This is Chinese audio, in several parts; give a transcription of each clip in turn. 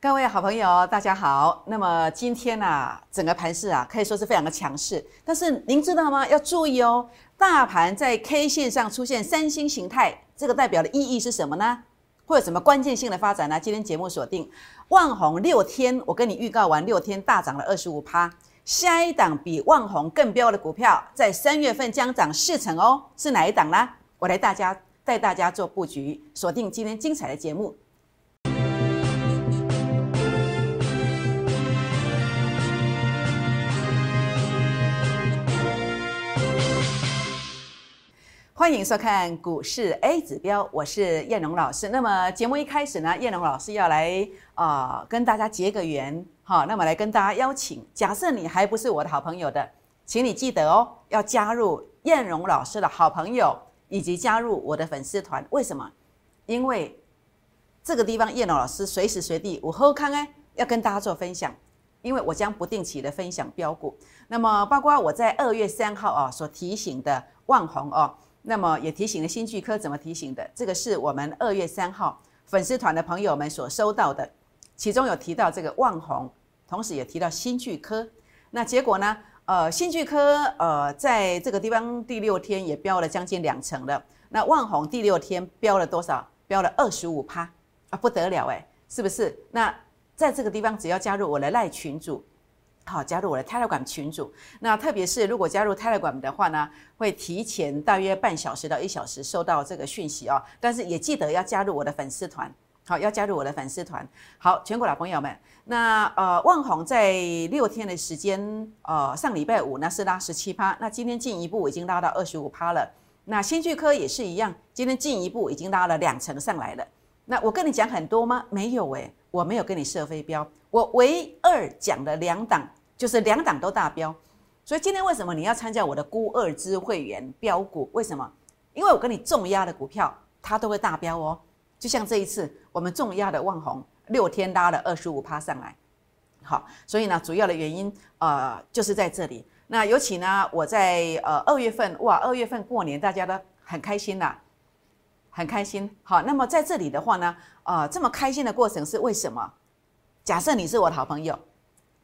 各位好朋友，大家好。那么今天呢、整个盘势啊，可以说是非常的强势。但是您知道吗？要注意哦，大盘在 K 线上出现三星形态，这个代表的意义是什么呢？会有什么关键性的发展呢？今天节目锁定万红六天，我跟你预告完六天大涨了二十五趴，下一档比万红更标的股票，在三月份将涨四成哦，是哪一档呢？我来大家带大家做布局，锁定今天精彩的节目。欢迎收看股市 A 指标，我是燕荣老师。那么节目一开始呢，燕荣老师要来呃跟大家结个缘，好，那么来跟大家邀请。假设你还不是我的好朋友的，请你记得哦，要加入燕荣老师的好朋友，以及加入我的粉丝团。为什么？因为这个地方燕荣老师随时随地我喝康哎要跟大家做分享，因为我将不定期的分享标股。那么包括我在二月三号啊所提醒的万红哦。那么也提醒了新巨科怎么提醒的？这个是我们二月三号粉丝团的朋友们所收到的，其中有提到这个万红，同时也提到新巨科。那结果呢？呃，新巨科呃在这个地方第六天也飙了将近两成了。那万红第六天飙了多少？飙了二十五趴啊，不得了哎，是不是？那在这个地方只要加入我的赖群组。好，加入我的 Telegram 群组。那特别是如果加入 Telegram 的话呢，会提前大约半小时到一小时收到这个讯息哦。但是也记得要加入我的粉丝团。好，要加入我的粉丝团。好，全国老朋友们，那呃，万红在六天的时间，呃，上礼拜五呢是拉十七趴，那今天进一步已经拉到二十五趴了。那新巨科也是一样，今天进一步已经拉了两成上来了。那我跟你讲很多吗？没有诶，我没有跟你设飞镖，我唯二讲的两档。就是两档都大标，所以今天为什么你要参加我的孤二支会员标股？为什么？因为我跟你重压的股票，它都会大标哦。就像这一次我们重压的万红，六天拉了二十五趴上来，好，所以呢，主要的原因呃就是在这里。那尤其呢，我在呃二月份，哇，二月份过年大家都很开心呐，很开心。好，那么在这里的话呢，呃，这么开心的过程是为什么？假设你是我的好朋友。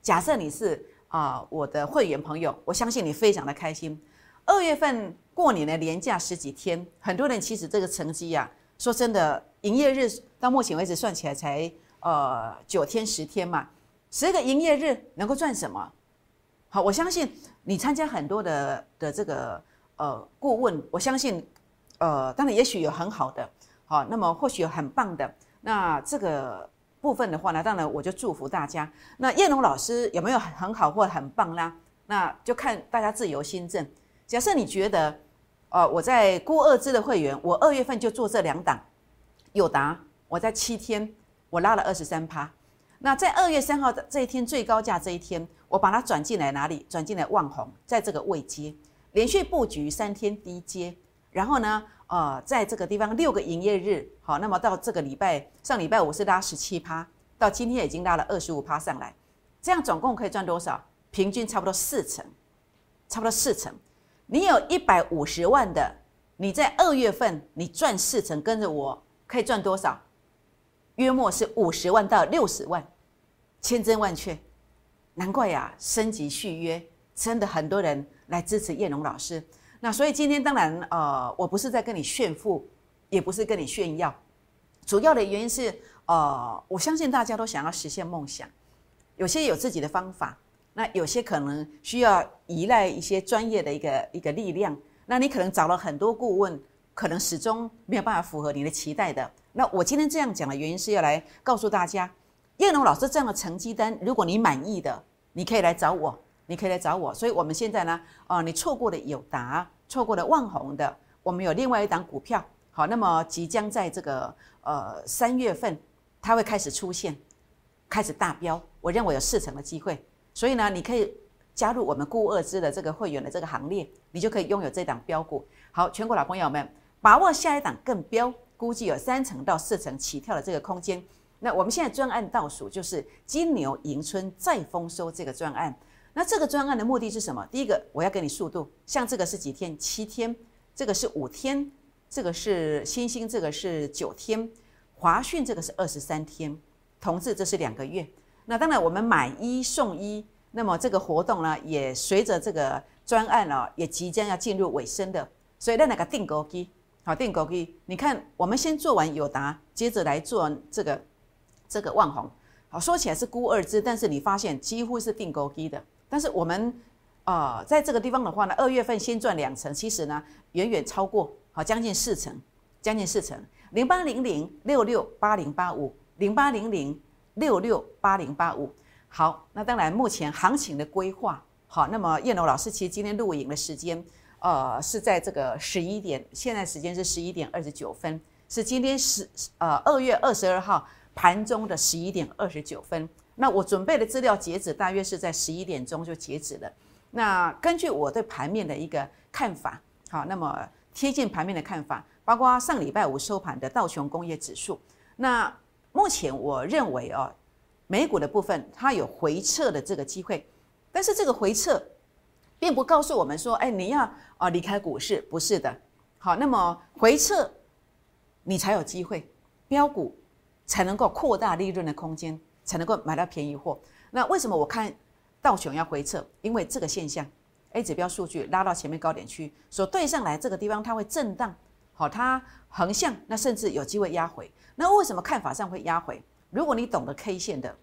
假设你是啊我的会员朋友，我相信你非常的开心。二月份过年的年假十几天，很多人其实这个成绩呀，说真的，营业日到目前为止算起来才呃九天十天嘛，十个营业日能够赚什么？好，我相信你参加很多的的这个呃顾问，我相信呃当然也许有很好的，好，那么或许有很棒的，那这个。部分的话呢，当然我就祝福大家。那叶龙老师有没有很好或很棒啦？那就看大家自由心证。假设你觉得，呃，我在孤二支的会员，我二月份就做这两档，友达，我在七天我拉了二十三趴。那在二月三号的这一天最高价这一天，我把它转进来哪里？转进来万红，在这个位阶连续布局三天低阶，然后呢？呃，在这个地方六个营业日，好，那么到这个礼拜上礼拜五是拉十七趴，到今天已经拉了二十五趴上来，这样总共可以赚多少？平均差不多四成，差不多四成。你有一百五十万的，你在二月份你赚四成，跟着我可以赚多少？约莫是五十万到六十万，千真万确。难怪呀，升级续约，真的很多人来支持叶龙老师。那所以今天当然呃，我不是在跟你炫富，也不是跟你炫耀，主要的原因是呃，我相信大家都想要实现梦想，有些有自己的方法，那有些可能需要依赖一些专业的一个一个力量，那你可能找了很多顾问，可能始终没有办法符合你的期待的。那我今天这样讲的原因是要来告诉大家，叶龙老师这样的成绩单，如果你满意的，你可以来找我，你可以来找我。所以我们现在呢，啊，你错过的有答。错过了万红的，我们有另外一档股票，好，那么即将在这个呃三月份，它会开始出现，开始大标，我认为有四成的机会，所以呢，你可以加入我们固二支的这个会员的这个行列，你就可以拥有这档标股。好，全国老朋友们，把握下一档更标，估计有三成到四成起跳的这个空间。那我们现在专案倒数就是金牛迎春再丰收这个专案。那这个专案的目的是什么？第一个，我要给你速度，像这个是几天？七天，这个是五天，这个是星星，这个是九天，华讯这个是二十三天，同志这是两个月。那当然我们买一送一，那么这个活动呢，也随着这个专案哦，也即将要进入尾声的。所以那那个定购机，好定购机，你看我们先做完友达，接着来做这个这个万红。好，说起来是孤二支，但是你发现几乎是定格机的。但是我们呃，在这个地方的话呢，二月份先赚两成，其实呢远远超过，好将近四成，将近四成。零八零零六六八零八五，零八零零六六八零八五。好，那当然目前行情的规划，好，那么叶龙老师其实今天录影的时间，呃，是在这个十一点，现在时间是十一点二十九分，是今天十呃二月二十二号。盘中的十一点二十九分，那我准备的资料截止大约是在十一点钟就截止了。那根据我对盘面的一个看法，好，那么贴近盘面的看法，包括上礼拜五收盘的道琼工业指数。那目前我认为哦，美股的部分它有回撤的这个机会，但是这个回撤并不告诉我们说，哎，你要啊离开股市，不是的。好，那么回撤你才有机会，标股。才能够扩大利润的空间，才能够买到便宜货。那为什么我看道琼要回撤？因为这个现象，A 指标数据拉到前面高点区，所对上来这个地方它会震荡，好，它横向，那甚至有机会压回。那为什么看法上会压回？如果你懂得 K 线的，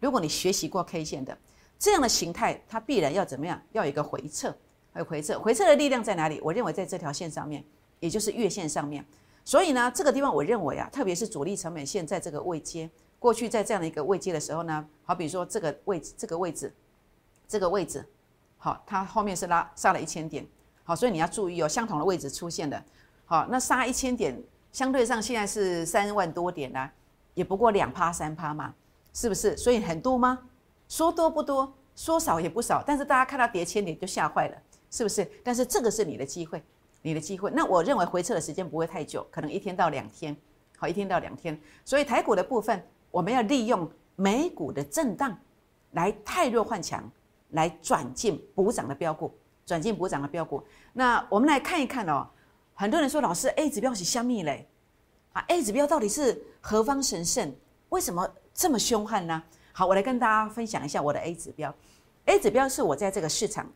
如果你学习过 K 线的，这样的形态它必然要怎么样？要有一个回撤，还有回撤，回撤的力量在哪里？我认为在这条线上面，也就是月线上面。所以呢，这个地方我认为啊，特别是主力成本线在这个位阶，过去在这样的一个位阶的时候呢，好比说这个位置，这个位置，这个位置，好，它后面是拉杀了一千点，好，所以你要注意哦，相同的位置出现的，好，那杀一千点，相对上现在是三万多点啦，也不过两趴三趴嘛，是不是？所以很多吗？说多不多，说少也不少，但是大家看到跌千点就吓坏了，是不是？但是这个是你的机会。你的机会，那我认为回撤的时间不会太久，可能一天到两天，好，一天到两天。所以台股的部分，我们要利用美股的震荡，来太弱换强，来转进补涨的标股，转进补涨的标股。那我们来看一看哦，很多人说老师 A 指标是香蜜嘞，啊，A 指标到底是何方神圣？为什么这么凶悍呢？好，我来跟大家分享一下我的 A 指标。A 指标是我在这个市场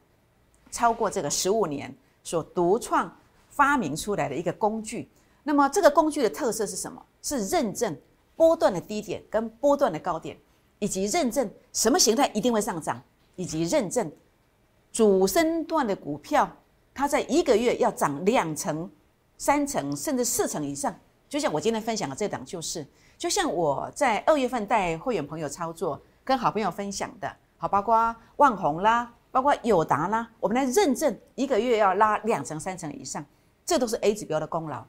超过这个十五年。所独创发明出来的一个工具，那么这个工具的特色是什么？是认证波段的低点跟波段的高点，以及认证什么形态一定会上涨，以及认证主升段的股票，它在一个月要涨两成、三成甚至四成以上。就像我今天分享的这档，就是就像我在二月份带会员朋友操作，跟好朋友分享的，好，包括万红啦。包括友达啦，我们来认证一个月要拉两成、三成以上，这都是 A 指标的功劳。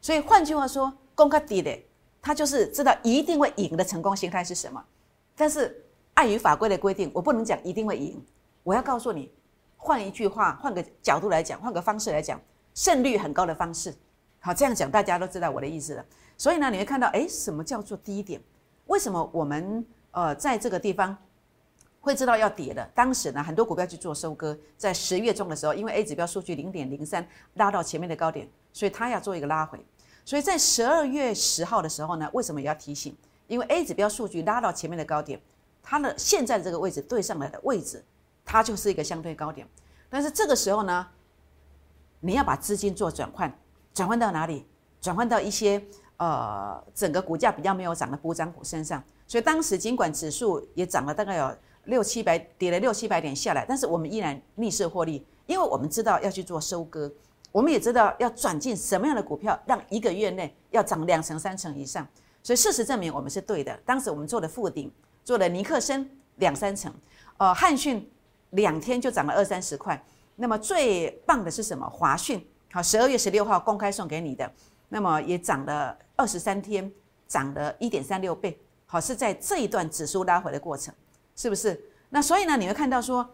所以换句话说，公开低的，他就是知道一定会赢的成功心态是什么。但是碍于法规的规定，我不能讲一定会赢。我要告诉你，换一句话，换个角度来讲，换个方式来讲，胜率很高的方式。好，这样讲大家都知道我的意思了。所以呢，你会看到，哎，什么叫做低点？为什么我们呃在这个地方？会知道要跌的。当时呢，很多股票去做收割，在十月中的时候，因为 A 指标数据零点零三拉到前面的高点，所以它要做一个拉回。所以在十二月十号的时候呢，为什么也要提醒？因为 A 指标数据拉到前面的高点，它的现在这个位置对上来的位置，它就是一个相对高点。但是这个时候呢，你要把资金做转换，转换到哪里？转换到一些呃整个股价比较没有涨的补涨股身上。所以当时尽管指数也涨了大概有。六七百跌了六七百点下来，但是我们依然逆势获利，因为我们知道要去做收割，我们也知道要转进什么样的股票，让一个月内要涨两成三成以上。所以事实证明我们是对的。当时我们做的富鼎，做了尼克森两三成，呃，汉讯两天就涨了二三十块。那么最棒的是什么？华讯好，十二月十六号公开送给你的，那么也涨了二十三天，涨了一点三六倍。好，是在这一段指数拉回的过程。是不是？那所以呢，你会看到说，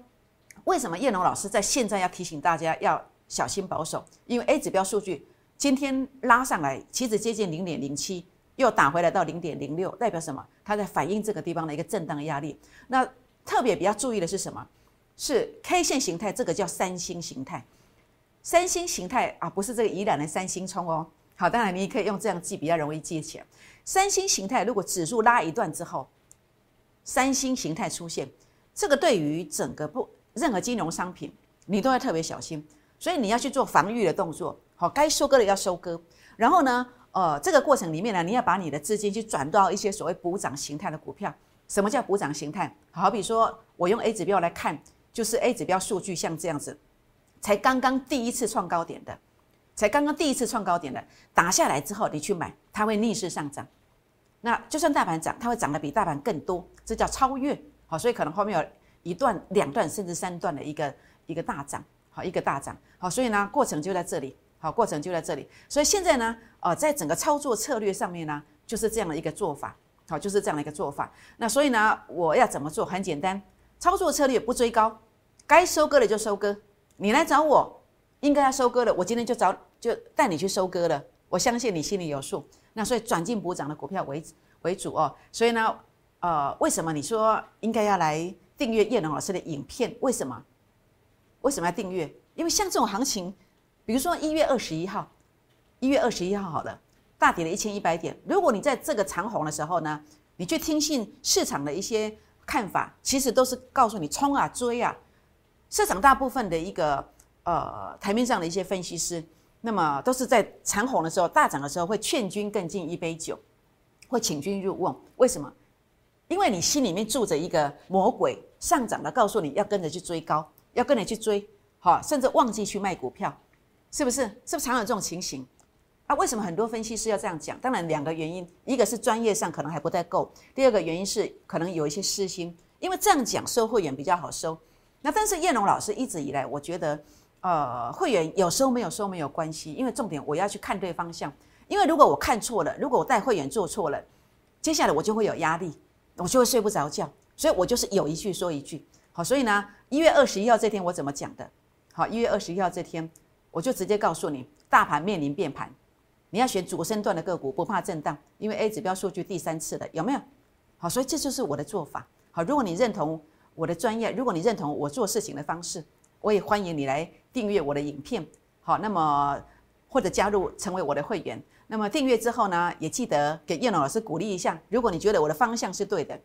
为什么叶龙老师在现在要提醒大家要小心保守？因为 A 指标数据今天拉上来，其实接近零点零七，又打回来到零点零六，代表什么？它在反映这个地方的一个震荡压力。那特别比较注意的是什么？是 K 线形态，这个叫三星形态。三星形态啊，不是这个宜兰的三星冲哦。好，当然你也可以用这样记，比较容易记起来。三星形态如果指数拉一段之后，三星形态出现，这个对于整个不任何金融商品，你都要特别小心。所以你要去做防御的动作，好，该收割的要收割。然后呢，呃，这个过程里面呢，你要把你的资金去转到一些所谓补涨形态的股票。什么叫补涨形态？好比说我用 A 指标来看，就是 A 指标数据像这样子，才刚刚第一次创高点的。才刚刚第一次创高点的打下来之后，你去买，它会逆势上涨。那就算大盘涨，它会涨得比大盘更多，这叫超越。好，所以可能后面有一段、两段甚至三段的一个一个大涨，好，一个大涨。好，所以呢，过程就在这里。好，过程就在这里。所以现在呢，呃，在整个操作策略上面呢，就是这样的一个做法。好，就是这样的一个做法。那所以呢，我要怎么做？很简单，操作策略不追高，该收割的就收割。你来找我。应该要收割的，我今天就找就带你去收割了。我相信你心里有数。那所以转进补涨的股票为为主哦。所以呢，呃，为什么你说应该要来订阅叶龙老师的影片？为什么？为什么要订阅？因为像这种行情，比如说一月二十一号，一月二十一号好了，大跌了一千一百点。如果你在这个长红的时候呢，你去听信市场的一些看法，其实都是告诉你冲啊追啊。市场大部分的一个。呃，台面上的一些分析师，那么都是在长红的时候、大涨的时候，会劝君更尽一杯酒，会请君入瓮。为什么？因为你心里面住着一个魔鬼，上涨了，告诉你要跟着去追高，要跟着去追，好，甚至忘记去卖股票，是不是？是不是常有这种情形？啊，为什么很多分析师要这样讲？当然，两个原因，一个是专业上可能还不太够，第二个原因是可能有一些私心，因为这样讲收会员比较好收。那但是叶龙老师一直以来，我觉得。呃，会员有时候没有收没有关系，因为重点我要去看对方向。因为如果我看错了，如果我带会员做错了，接下来我就会有压力，我就会睡不着觉。所以我就是有一句说一句。好，所以呢，一月二十一号这天我怎么讲的？好，一月二十一号这天，我就直接告诉你，大盘面临变盘，你要选主升段的个股，不怕震荡，因为 A 指标数据第三次的有没有？好，所以这就是我的做法。好，如果你认同我的专业，如果你认同我做事情的方式。我也欢迎你来订阅我的影片，好，那么或者加入成为我的会员。那么订阅之后呢，也记得给叶龙老师鼓励一下。如果你觉得我的方向是对的，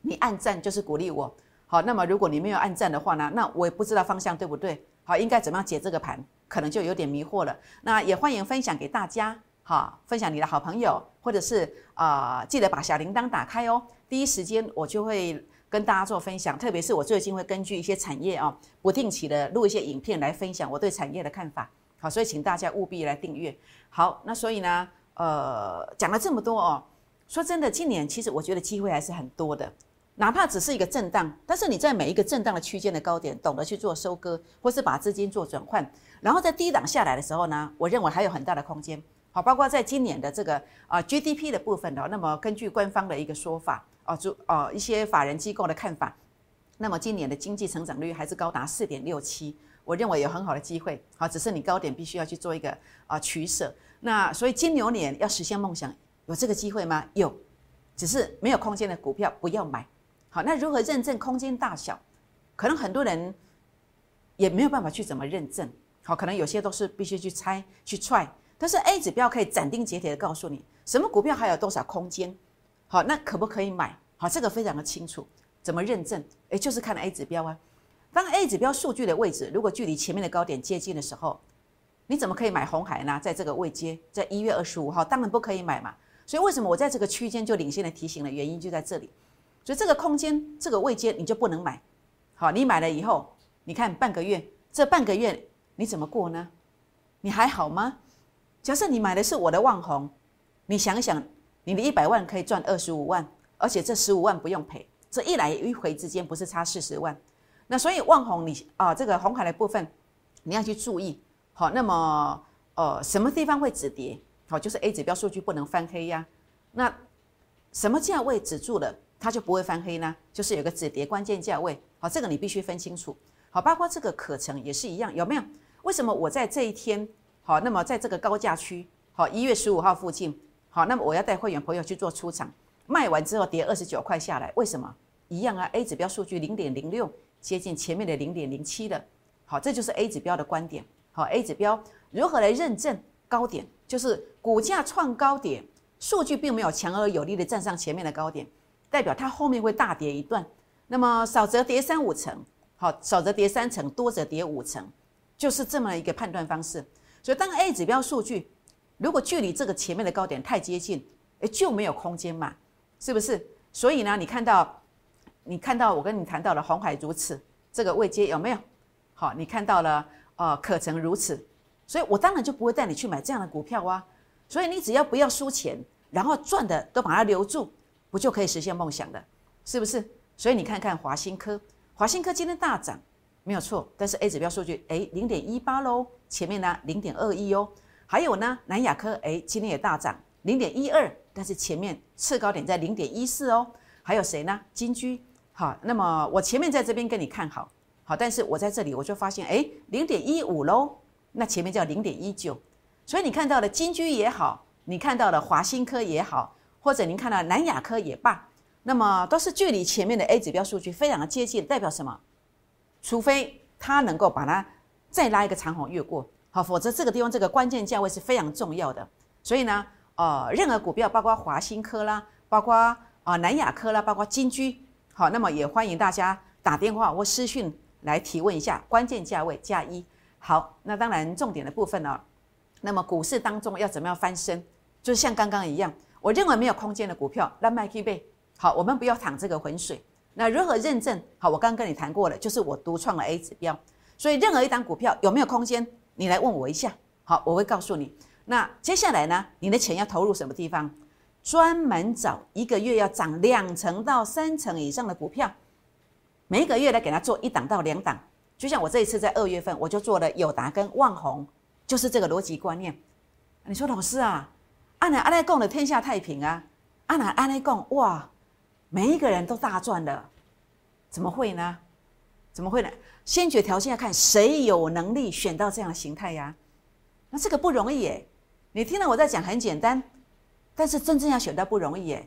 你按赞就是鼓励我。好，那么如果你没有按赞的话呢，那我也不知道方向对不对。好，应该怎么样解这个盘，可能就有点迷惑了。那也欢迎分享给大家，好，分享你的好朋友，或者是啊，记得把小铃铛打开哦，第一时间我就会。跟大家做分享，特别是我最近会根据一些产业啊，不定期的录一些影片来分享我对产业的看法。好，所以请大家务必来订阅。好，那所以呢，呃，讲了这么多哦，说真的，今年其实我觉得机会还是很多的，哪怕只是一个震荡，但是你在每一个震荡的区间的高点，懂得去做收割，或是把资金做转换，然后在低档下来的时候呢，我认为还有很大的空间。好，包括在今年的这个啊 GDP 的部分的，那么根据官方的一个说法。啊，就哦一些法人机构的看法，那么今年的经济成长率还是高达四点六七，我认为有很好的机会。好，只是你高点必须要去做一个啊取舍。那所以金牛年要实现梦想，有这个机会吗？有，只是没有空间的股票不要买。好，那如何认证空间大小？可能很多人也没有办法去怎么认证。好，可能有些都是必须去猜去踹。但是 A 指标可以斩钉截铁的告诉你，什么股票还有多少空间。好，那可不可以买？好，这个非常的清楚。怎么认证？诶，就是看 A 指标啊。当 A 指标数据的位置如果距离前面的高点接近的时候，你怎么可以买红海呢？在这个位阶，在一月二十五号，当然不可以买嘛。所以为什么我在这个区间就领先的提醒了？原因就在这里。所以这个空间，这个位阶你就不能买。好，你买了以后，你看半个月，这半个月你怎么过呢？你还好吗？假设你买的是我的旺红，你想想。你的一百万可以赚二十五万，而且这十五万不用赔，这一来一回之间不是差四十万？那所以旺红你啊，这个红海的部分你要去注意。好，那么呃，什么地方会止跌？好，就是 A 指标数据不能翻黑呀。那什么价位止住了，它就不会翻黑呢？就是有个止跌关键价位。好，这个你必须分清楚。好，包括这个可成也是一样，有没有？为什么我在这一天好？那么在这个高价区好，一月十五号附近。好，那么我要带会员朋友去做出场，卖完之后跌二十九块下来，为什么？一样啊，A 指标数据零点零六，接近前面的零点零七的。好，这就是 A 指标的观点。好，A 指标如何来认证高点？就是股价创高点，数据并没有强而有力的站上前面的高点，代表它后面会大跌一段。那么少则跌三五成，好，少则跌三成，多则跌五成，就是这么一个判断方式。所以当 A 指标数据如果距离这个前面的高点太接近，诶，就没有空间嘛，是不是？所以呢，你看到，你看到我跟你谈到了红海如此这个未接有没有？好，你看到了，呃，可成如此。所以我当然就不会带你去买这样的股票啊。所以你只要不要输钱，然后赚的都把它留住，不就可以实现梦想的？是不是？所以你看看华新科，华新科今天大涨，没有错。但是 A 指标数据，哎，零点一八喽，前面呢零点二一哦。还有呢，南亚科，哎，今天也大涨零点一二，但是前面次高点在零点一四哦。还有谁呢？金居，好，那么我前面在这边跟你看好，好，但是我在这里我就发现，哎，零点一五喽。那前面叫零点一九，所以你看到了金居也好，你看到了华新科也好，或者您看到南亚科也罢，那么都是距离前面的 A 指标数据非常的接近，代表什么？除非它能够把它再拉一个长虹越过，好，否则这个地方这个关键价位是非常重要的。所以呢，呃，任何股票，包括华新科啦，包括啊南亚科啦，包括金居，好，那么也欢迎大家打电话或私讯来提问一下关键价位加一。好，那当然重点的部分呢，那么股市当中要怎么样翻身，就是像刚刚一样，我认为没有空间的股票，让麦克贝。好，我们不要淌这个浑水。那如何认证？好，我刚刚跟你谈过了，就是我独创了 A 指标，所以任何一档股票有没有空间，你来问我一下，好，我会告诉你。那接下来呢，你的钱要投入什么地方？专门找一个月要涨两成到三成以上的股票，每一个月来给他做一档到两档。就像我这一次在二月份，我就做了友达跟旺宏，就是这个逻辑观念。你说老师啊，阿南阿内贡的天下太平啊，阿南阿内贡哇，每一个人都大赚了，怎么会呢？怎么会呢？先决条件要看谁有能力选到这样的形态呀？那这个不容易耶。你听了我在讲很简单，但是真正要选到不容易耶。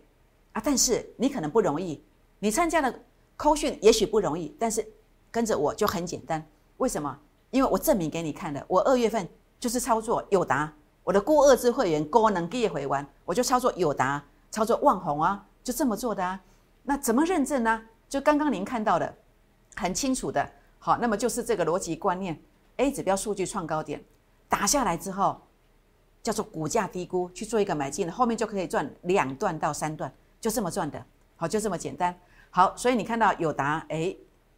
啊，但是你可能不容易，你参加了扣训也许不容易，但是。跟着我就很简单，为什么？因为我证明给你看的，我二月份就是操作友达，我的高二支会员高能给回完，我就操作友达，操作旺宏啊，就这么做的啊。那怎么认证呢？就刚刚您看到的，很清楚的。好，那么就是这个逻辑观念，A 指标数据创高点打下来之后，叫做股价低估，去做一个买进，后面就可以赚两段到三段，就这么赚的。好，就这么简单。好，所以你看到友达，哎。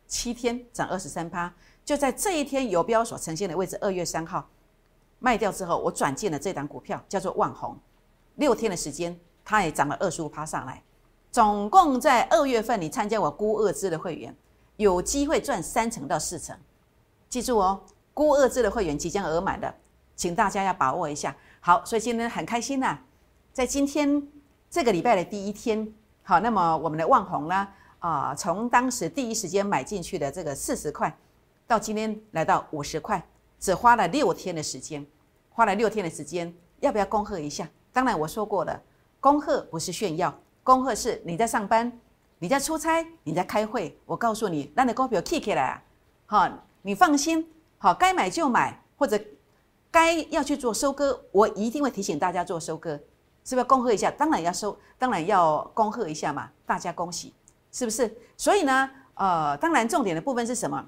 七天涨二十三趴，就在这一天游标所呈现的位置，二月三号卖掉之后，我转进了这档股票，叫做万宏。六天的时间，它也涨了二十五趴上来。总共在二月份，你参加我估二支的会员，有机会赚三成到四成。记住哦，估二支的会员即将额满的，请大家要把握一下。好，所以今天很开心呐，在今天这个礼拜的第一天，好，那么我们的万宏呢？啊，从当时第一时间买进去的这个四十块，到今天来到五十块，只花了六天的时间，花了六天的时间，要不要恭贺一下？当然我说过了，恭贺不是炫耀，恭贺是你在上班，你在出差，你在开会，我告诉你，让你股票 kick 起来啊，好，你放心，好，该买就买，或者该要去做收割，我一定会提醒大家做收割，是不是恭贺一下？当然要收，当然要恭贺一下嘛，大家恭喜。是不是？所以呢，呃，当然重点的部分是什么？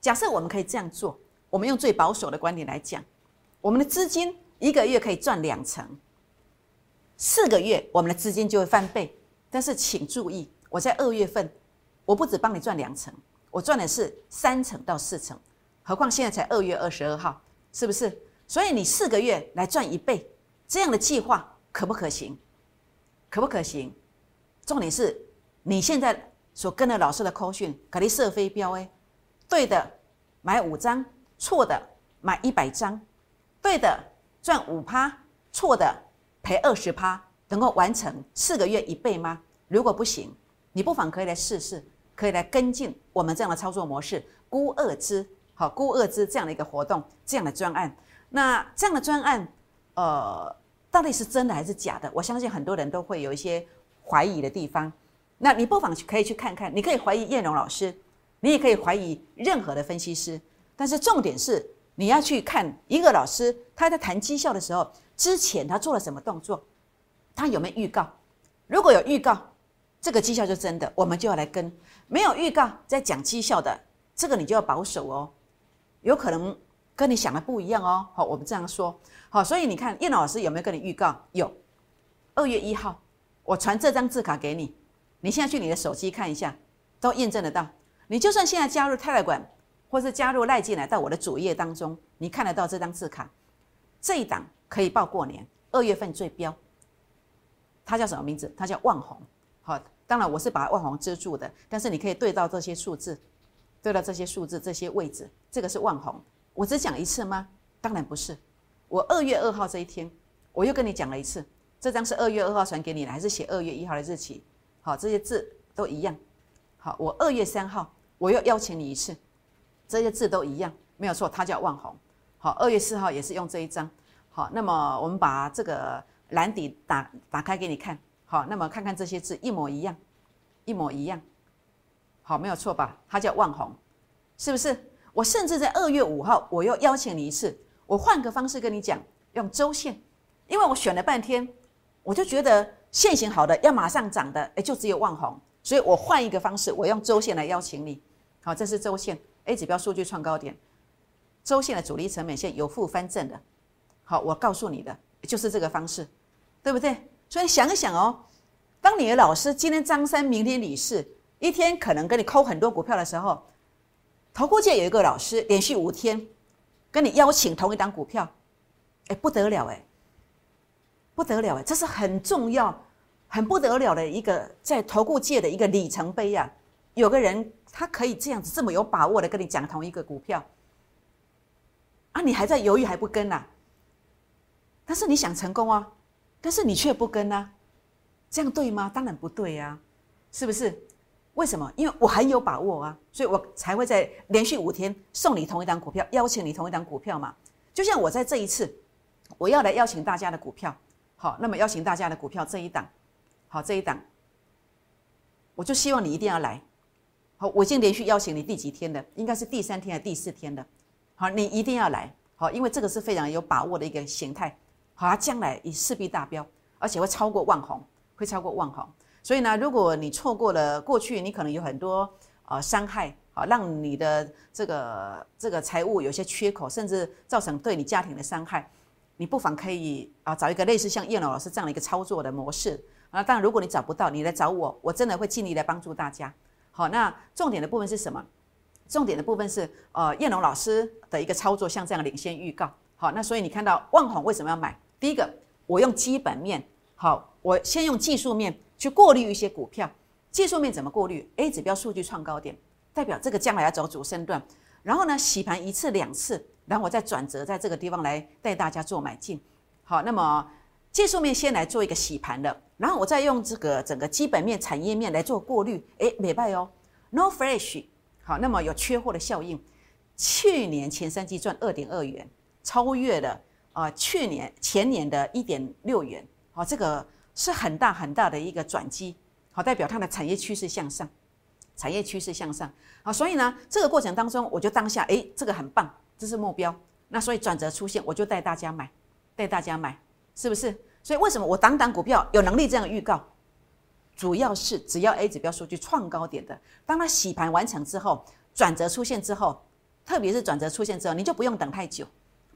假设我们可以这样做，我们用最保守的观点来讲，我们的资金一个月可以赚两成，四个月我们的资金就会翻倍。但是请注意，我在二月份，我不止帮你赚两成，我赚的是三成到四成。何况现在才二月二十二号，是不是？所以你四个月来赚一倍，这样的计划可不可行？可不可行？重点是。你现在所跟的老师的口讯，可你设飞镖哎，对的买五张，错的买一百张，对的赚五趴，错的赔二十趴，能够完成四个月一倍吗？如果不行，你不妨可以来试试，可以来跟进我们这样的操作模式，估二支好，估二支这样的一个活动，这样的专案。那这样的专案，呃，到底是真的还是假的？我相信很多人都会有一些怀疑的地方。那你不妨可以去看看，你可以怀疑叶龙老师，你也可以怀疑任何的分析师，但是重点是你要去看一个老师他在谈绩效的时候，之前他做了什么动作，他有没有预告？如果有预告，这个绩效就真的，我们就要来跟；没有预告在讲绩效的，这个你就要保守哦，有可能跟你想的不一样哦。好，我们这样说。好，所以你看叶老师有没有跟你预告？有，二月一号，我传这张字卡给你，你现在去你的手机看一下，都验证得到。你就算现在加入泰来馆。或是加入赖进来到我的主页当中，你看得到这张字卡，这一档可以报过年，二月份最标。它叫什么名字？它叫万红。好，当然我是把万红遮住的，但是你可以对到这些数字，对到这些数字这些位置，这个是万红。我只讲一次吗？当然不是。我二月二号这一天，我又跟你讲了一次，这张是二月二号传给你的，还是写二月一号的日期？好，这些字都一样。好，我二月三号我又邀请你一次。这些字都一样，没有错，它叫万红。好，二月四号也是用这一张。好，那么我们把这个蓝底打打开给你看。好，那么看看这些字一模一样，一模一样。好，没有错吧？它叫万红，是不是？我甚至在二月五号我又邀请你一次，我换个方式跟你讲，用周线，因为我选了半天，我就觉得线型好的要马上涨的，哎，就只有万红，所以我换一个方式，我用周线来邀请你。好，这是周线。A 指标数据创高点，周线的主力成本线有负翻正的，好，我告诉你的就是这个方式，对不对？所以想一想哦，当你的老师今天张三，明天李四，一天可能跟你抠很多股票的时候，投顾界有一个老师连续五天跟你邀请同一档股票，哎，不得了哎，不得了哎，这是很重要、很不得了的一个在投顾界的一个里程碑呀，有个人。他可以这样子这么有把握的跟你讲同一个股票，啊，你还在犹豫还不跟呐？但是你想成功啊，但是你却不跟呐，这样对吗？当然不对呀，是不是？为什么？因为我很有把握啊，所以我才会在连续五天送你同一档股票，邀请你同一档股票嘛。就像我在这一次，我要来邀请大家的股票，好，那么邀请大家的股票这一档，好这一档，我就希望你一定要来。好，我已经连续邀请你第几天了？应该是第三天还是第四天了？好，你一定要来，好，因为这个是非常有把握的一个形态，好，它将来也势必达标，而且会超过万红，会超过万红。所以呢，如果你错过了过去，你可能有很多呃伤害，好，让你的这个这个财务有些缺口，甚至造成对你家庭的伤害，你不妨可以啊找一个类似像叶龙老师这样的一个操作的模式啊。当然，如果你找不到，你来找我，我真的会尽力来帮助大家。好，那重点的部分是什么？重点的部分是呃，燕龙老师的一个操作，像这样领先预告。好，那所以你看到万红为什么要买？第一个，我用基本面，好，我先用技术面去过滤一些股票。技术面怎么过滤？A 指标数据创高点，代表这个将来要走主升段。然后呢，洗盘一次两次，然后我再转折在这个地方来带大家做买进。好，那么技术面先来做一个洗盘的。然后我再用这个整个基本面、产业面来做过滤，哎，美败哦，no fresh，好，那么有缺货的效应。去年前三季赚二点二元，超越了啊去年前年的一点六元，好，这个是很大很大的一个转机，好，代表它的产业趋势向上，产业趋势向上，好，所以呢，这个过程当中，我就当下，哎，这个很棒，这是目标，那所以转折出现，我就带大家买，带大家买，是不是？所以为什么我档档股票有能力这样预告？主要是只要 A 指标数据创高点的，当它洗盘完成之后，转折出现之后，特别是转折出现之后，你就不用等太久，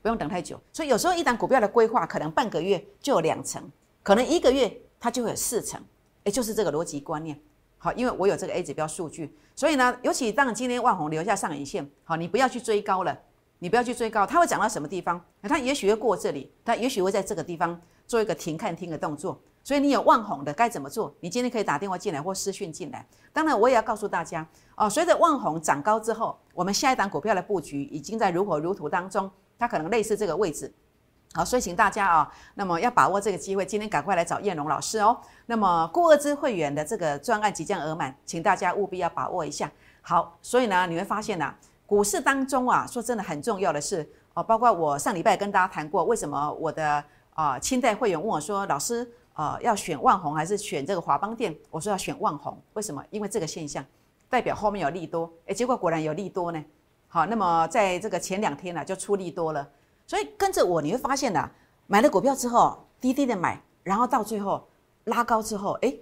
不用等太久。所以有时候一档股票的规划可能半个月就有两成，可能一个月它就会有四成，也就是这个逻辑观念。好，因为我有这个 A 指标数据，所以呢，尤其当今天万红留下上影线，好，你不要去追高了，你不要去追高，它会涨到什么地方？它也许会过这里，它也许会在这个地方。做一个停看听的动作，所以你有望红的该怎么做？你今天可以打电话进来或私讯进来。当然，我也要告诉大家哦，随着望红涨高之后，我们下一档股票的布局已经在如火如荼当中，它可能类似这个位置。好，所以请大家啊，那么要把握这个机会，今天赶快来找燕龙老师哦。那么顾二之会员的这个专案即将额满，请大家务必要把握一下。好，所以呢，你会发现呢，股市当中啊，说真的很重要的是哦，包括我上礼拜跟大家谈过，为什么我的。啊，清代会员问我说：“老师，呃，要选万红还是选这个华邦店？”我说要选万红，为什么？因为这个现象代表后面有利多，诶，结果果然有利多呢。好，那么在这个前两天呢就出利多了，所以跟着我你会发现呢，买了股票之后低低的买，然后到最后拉高之后，哎，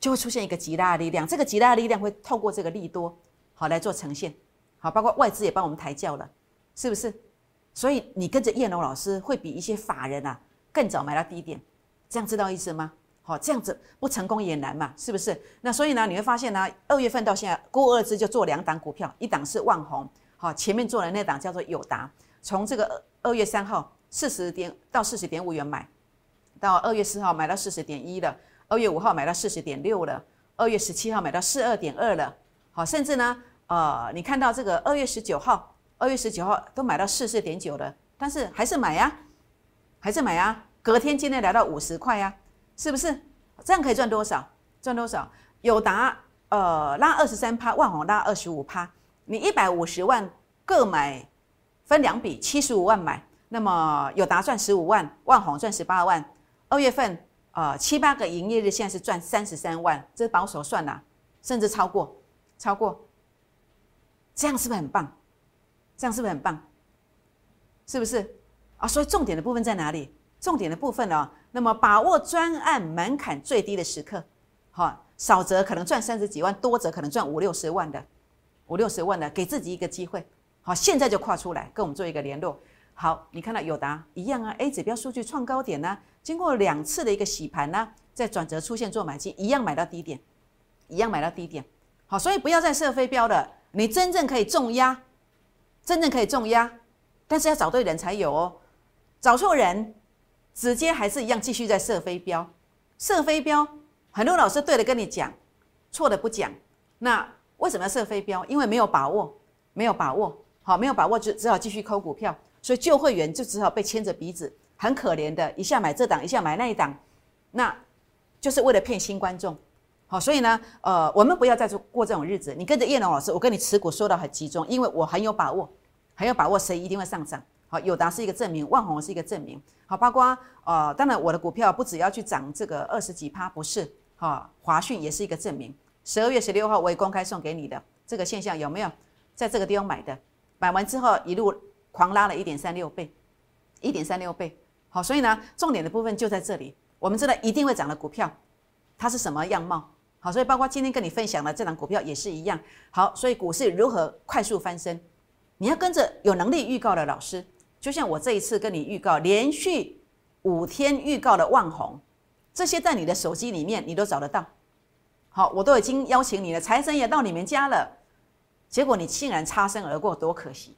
就会出现一个极大的力量，这个极大的力量会透过这个利多好来做呈现，好，包括外资也帮我们抬轿了，是不是？所以你跟着叶龙老师会比一些法人啊更早买到低点，这样知道意思吗？好，这样子不成功也难嘛，是不是？那所以呢，你会发现呢，二月份到现在，郭二支就做两档股票，一档是万宏，好，前面做的那档叫做友达，从这个二月三号四十点到四十点五元买，到二月四号买到四十点一了，二月五号买到四十点六了，二月十七号买到四二点二了，好，甚至呢，呃，你看到这个二月十九号，二月十九号都买到四四点九了，但是还是买呀，还是买呀，隔天今天来到五十块呀。是不是这样可以赚多少？赚多少？友达呃拉二十三趴，万宏拉二十五趴，你一百五十万各买分两笔，七十五万买，那么友达赚十五万，万宏赚十八万。二月份呃七八个营业日，现在是赚三十三万，这保守算了，甚至超过，超过，这样是不是很棒？这样是不是很棒？是不是啊？所以重点的部分在哪里？重点的部分呢？那么把握专案门槛最低的时刻，好，少则可能赚三十几万，多则可能赚五六十万的，五六十万的，给自己一个机会，好，现在就跨出来跟我们做一个联络。好，你看到友达一样啊，A 指标数据创高点呢，经过两次的一个洗盘呢，在转折出现做买进，一样买到低点，一样买到低点。好，所以不要再设飞镖了，你真正可以重压，真正可以重压，但是要找对人才有哦，找错人。直接还是一样，继续在射飞镖，射飞镖。很多老师对的跟你讲，错的不讲。那为什么要射飞镖？因为没有把握，没有把握，好，没有把握就只好继续抠股票。所以旧会员就只好被牵着鼻子，很可怜的，一下买这档，一下买那一档，那就是为了骗新观众。好，所以呢，呃，我们不要再过这种日子。你跟着叶龙老师，我跟你持股说到很集中，因为我很有把握，很有把握，谁一定会上涨。友达是一个证明，万宏是一个证明。好，包括呃，当然我的股票不只要去涨这个二十几趴，不是。哈，华讯也是一个证明。十二月十六号我也公开送给你的这个现象有没有？在这个地方买的，买完之后一路狂拉了一点三六倍，一点三六倍。好，所以呢，重点的部分就在这里。我们知道一定会涨的股票，它是什么样貌？好，所以包括今天跟你分享的这档股票也是一样。好，所以股市如何快速翻身？你要跟着有能力预告的老师。就像我这一次跟你预告，连续五天预告的万红，这些在你的手机里面你都找得到。好，我都已经邀请你了，财神也到你们家了，结果你竟然擦身而过，多可惜！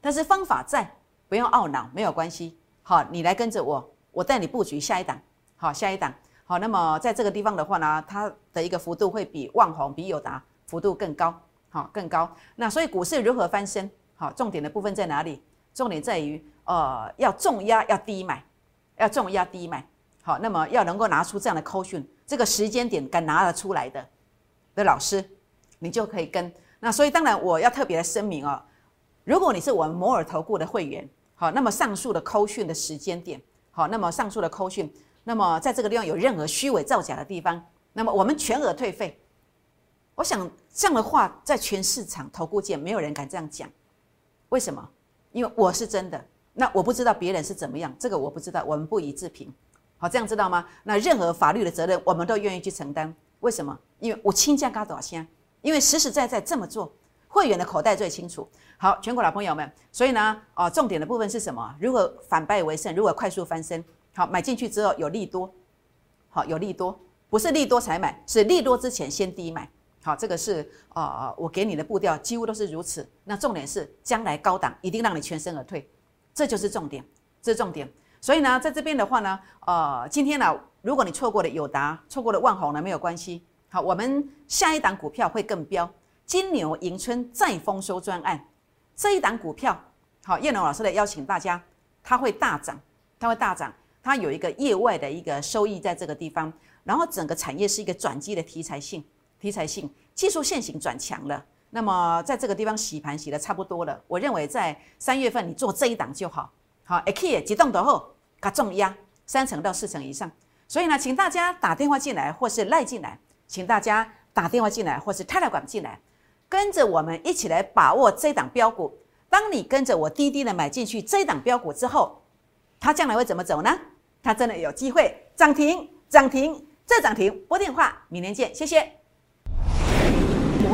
但是方法在，不用懊恼，没有关系。好，你来跟着我，我带你布局下一档。好，下一档。好，那么在这个地方的话呢，它的一个幅度会比万红、比友达幅度更高。好，更高。那所以股市如何翻身？好，重点的部分在哪里？重点在于，呃，要重压，要低买，要重压低买。好，那么要能够拿出这样的扣讯，这个时间点敢拿得出来的的老师，你就可以跟。那所以当然我要特别的声明哦，如果你是我们摩尔投顾的会员，好，那么上述的扣讯的时间点，好，那么上述的扣讯，那么在这个地方有任何虚伪造假的地方，那么我们全额退费。我想这样的话，在全市场投顾界没有人敢这样讲，为什么？因为我是真的，那我不知道别人是怎么样，这个我不知道，我们不予置评。好，这样知道吗？那任何法律的责任，我们都愿意去承担。为什么？因为我亲家嘎多少钱？因为实实在在这么做，会员的口袋最清楚。好，全国老朋友们，所以呢，哦，重点的部分是什么？如何反败为胜？如何快速翻身？好，买进去之后有利多，好，有利多，不是利多才买，是利多之前先低买。好，这个是呃，我给你的步调几乎都是如此。那重点是将来高档一定让你全身而退，这就是重点，这是重点。所以呢，在这边的话呢，呃，今天呢，如果你错过了友达，错过了万红呢，没有关系。好，我们下一档股票会更标，金牛迎春再丰收专案这一档股票，好，叶龙老师来邀请大家，它会大涨，它会大涨，它有一个业外的一个收益在这个地方，然后整个产业是一个转机的题材性。题材性技术线型转强了，那么在这个地方洗盘洗的差不多了。我认为在三月份你做这一档就好，好，A K 启动的后，它重压三成到四成以上。所以呢，请大家打电话进来或是赖进来，请大家打电话进来或是泰来管进来，跟着我们一起来把握这档标股。当你跟着我滴滴的买进去这档标股之后，它将来会怎么走呢？它真的有机会涨停，涨停，再涨停。拨电话，明年见，谢谢。